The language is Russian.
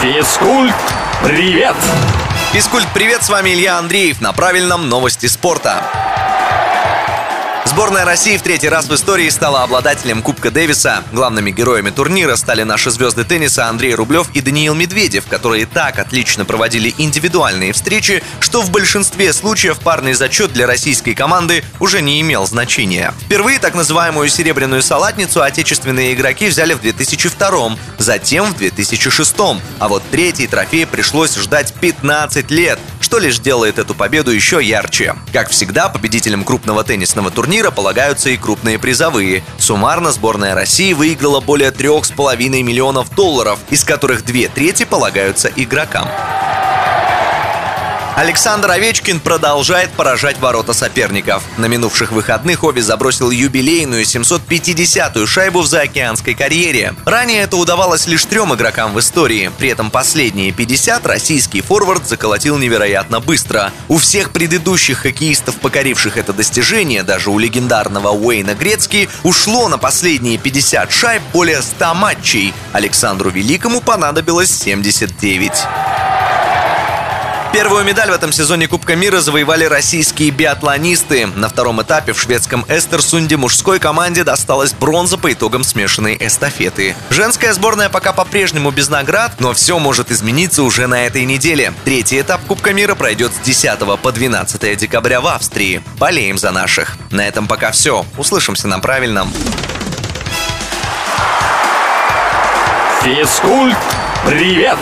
Физкульт, привет! Физкульт, привет, с вами Илья Андреев на правильном новости спорта. Сборная России в третий раз в истории стала обладателем Кубка Дэвиса. Главными героями турнира стали наши звезды тенниса Андрей Рублев и Даниил Медведев, которые так отлично проводили индивидуальные встречи, что в большинстве случаев парный зачет для российской команды уже не имел значения. Впервые так называемую серебряную салатницу отечественные игроки взяли в 2002 затем в 2006 а вот третий трофей пришлось ждать 15 лет что лишь делает эту победу еще ярче. Как всегда, победителям крупного теннисного турнира полагаются и крупные призовые. Суммарно сборная России выиграла более 3,5 миллионов долларов, из которых две трети полагаются игрокам. Александр Овечкин продолжает поражать ворота соперников. На минувших выходных Ови забросил юбилейную 750-ю шайбу в заокеанской карьере. Ранее это удавалось лишь трем игрокам в истории. При этом последние 50 российский форвард заколотил невероятно быстро. У всех предыдущих хоккеистов, покоривших это достижение, даже у легендарного Уэйна Грецки, ушло на последние 50 шайб более 100 матчей. Александру Великому понадобилось 79. Первую медаль в этом сезоне Кубка мира завоевали российские биатлонисты. На втором этапе в шведском Эстерсунде мужской команде досталась бронза по итогам смешанной эстафеты. Женская сборная пока по-прежнему без наград, но все может измениться уже на этой неделе. Третий этап Кубка мира пройдет с 10 по 12 декабря в Австрии. Болеем за наших. На этом пока все. Услышимся на правильном. Физкульт, привет!